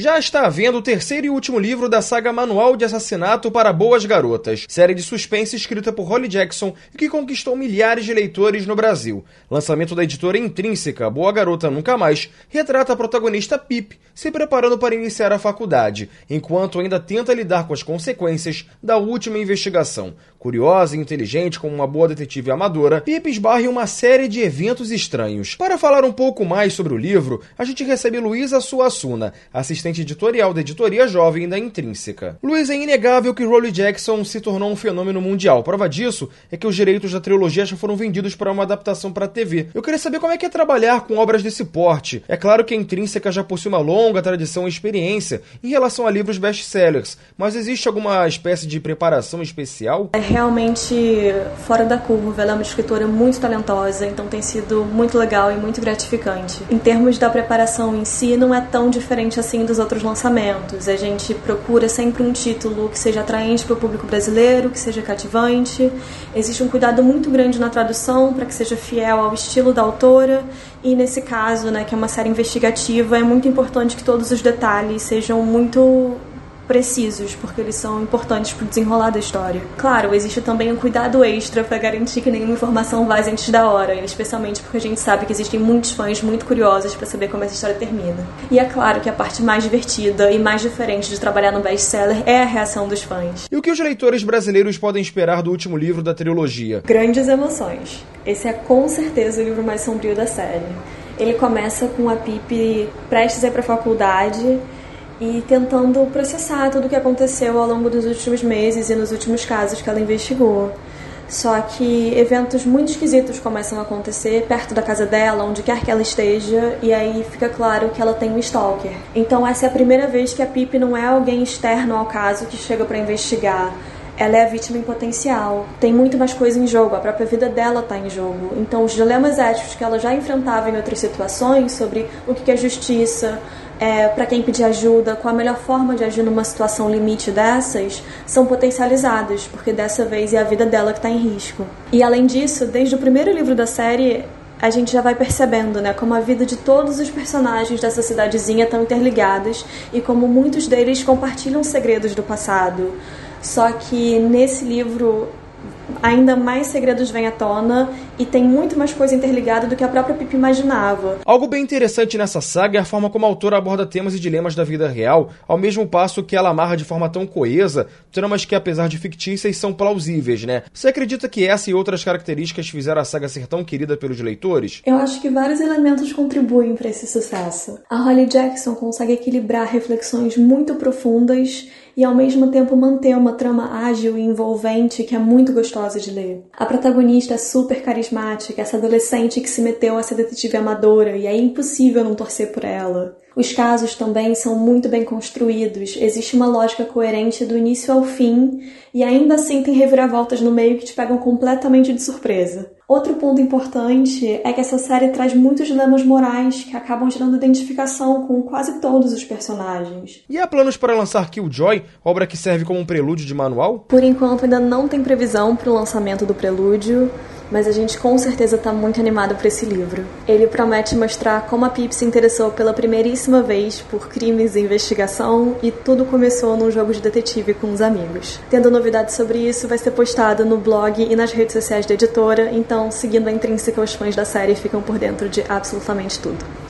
Já está vendo o terceiro e último livro da saga Manual de Assassinato para Boas Garotas, série de suspense escrita por Holly Jackson e que conquistou milhares de leitores no Brasil. Lançamento da editora Intrínseca, Boa Garota Nunca Mais, retrata a protagonista Pip se preparando para iniciar a faculdade, enquanto ainda tenta lidar com as consequências da última investigação. Curiosa e inteligente como uma boa detetive amadora, Pip esbarra em uma série de eventos estranhos. Para falar um pouco mais sobre o livro, a gente recebe Luísa Suassuna, assistente assistente editorial da editoria jovem da Intrínseca. Luiz, é inegável que Rolly Jackson se tornou um fenômeno mundial. Prova disso é que os direitos da trilogia já foram vendidos para uma adaptação para a TV. Eu queria saber como é que é trabalhar com obras desse porte. É claro que a Intrínseca já possui uma longa tradição e experiência em relação a livros best-sellers, mas existe alguma espécie de preparação especial? É realmente fora da curva. Ela é uma escritora muito talentosa, então tem sido muito legal e muito gratificante. Em termos da preparação em si, não é tão diferente assim dos outros lançamentos. A gente procura sempre um título que seja atraente para o público brasileiro, que seja cativante. Existe um cuidado muito grande na tradução para que seja fiel ao estilo da autora. E nesse caso, né, que é uma série investigativa, é muito importante que todos os detalhes sejam muito precisos, porque eles são importantes para o desenrolar da história. Claro, existe também um cuidado extra para garantir que nenhuma informação vaze antes da hora, especialmente porque a gente sabe que existem muitos fãs muito curiosos para saber como essa história termina. E é claro que a parte mais divertida e mais diferente de trabalhar no best-seller é a reação dos fãs. E o que os leitores brasileiros podem esperar do último livro da trilogia? Grandes emoções. Esse é com certeza o livro mais sombrio da série. Ele começa com a Pipe prestes a ir para a faculdade e tentando processar tudo o que aconteceu ao longo dos últimos meses e nos últimos casos que ela investigou. Só que eventos muito esquisitos começam a acontecer perto da casa dela, onde quer que ela esteja, e aí fica claro que ela tem um stalker. Então essa é a primeira vez que a Pip não é alguém externo ao caso que chega para investigar. Ela é a vítima em potencial. Tem muito mais coisa em jogo, a própria vida dela está em jogo. Então os dilemas éticos que ela já enfrentava em outras situações sobre o que é justiça, é, para quem pedir ajuda, qual a melhor forma de agir numa situação limite dessas, são potencializadas, porque dessa vez é a vida dela que está em risco. E além disso, desde o primeiro livro da série, a gente já vai percebendo, né, como a vida de todos os personagens dessa cidadezinha estão interligadas e como muitos deles compartilham segredos do passado. Só que nesse livro ainda mais segredos vêm à tona e tem muito mais coisa interligada do que a própria Pip imaginava. Algo bem interessante nessa saga é a forma como a autora aborda temas e dilemas da vida real, ao mesmo passo que ela amarra de forma tão coesa tramas que, apesar de fictícias, são plausíveis, né? Você acredita que essa e outras características fizeram a saga ser tão querida pelos leitores? Eu acho que vários elementos contribuem para esse sucesso. A Holly Jackson consegue equilibrar reflexões muito profundas e ao mesmo tempo manter uma trama ágil e envolvente que é muito gostosa de ler. A protagonista é super carismática, essa adolescente que se meteu a ser detetive amadora e é impossível não torcer por ela. Os casos também são muito bem construídos, existe uma lógica coerente do início ao fim e ainda assim tem reviravoltas no meio que te pegam completamente de surpresa. Outro ponto importante é que essa série traz muitos dilemas morais que acabam gerando identificação com quase todos os personagens. E há planos para lançar Killjoy, obra que serve como um prelúdio de manual? Por enquanto ainda não tem previsão para o lançamento do prelúdio mas a gente com certeza está muito animado por esse livro. Ele promete mostrar como a Pip se interessou pela primeiríssima vez por crimes e investigação e tudo começou num jogo de detetive com os amigos. Tendo novidades sobre isso, vai ser postado no blog e nas redes sociais da editora, então seguindo a intrínseca, os fãs da série ficam por dentro de absolutamente tudo.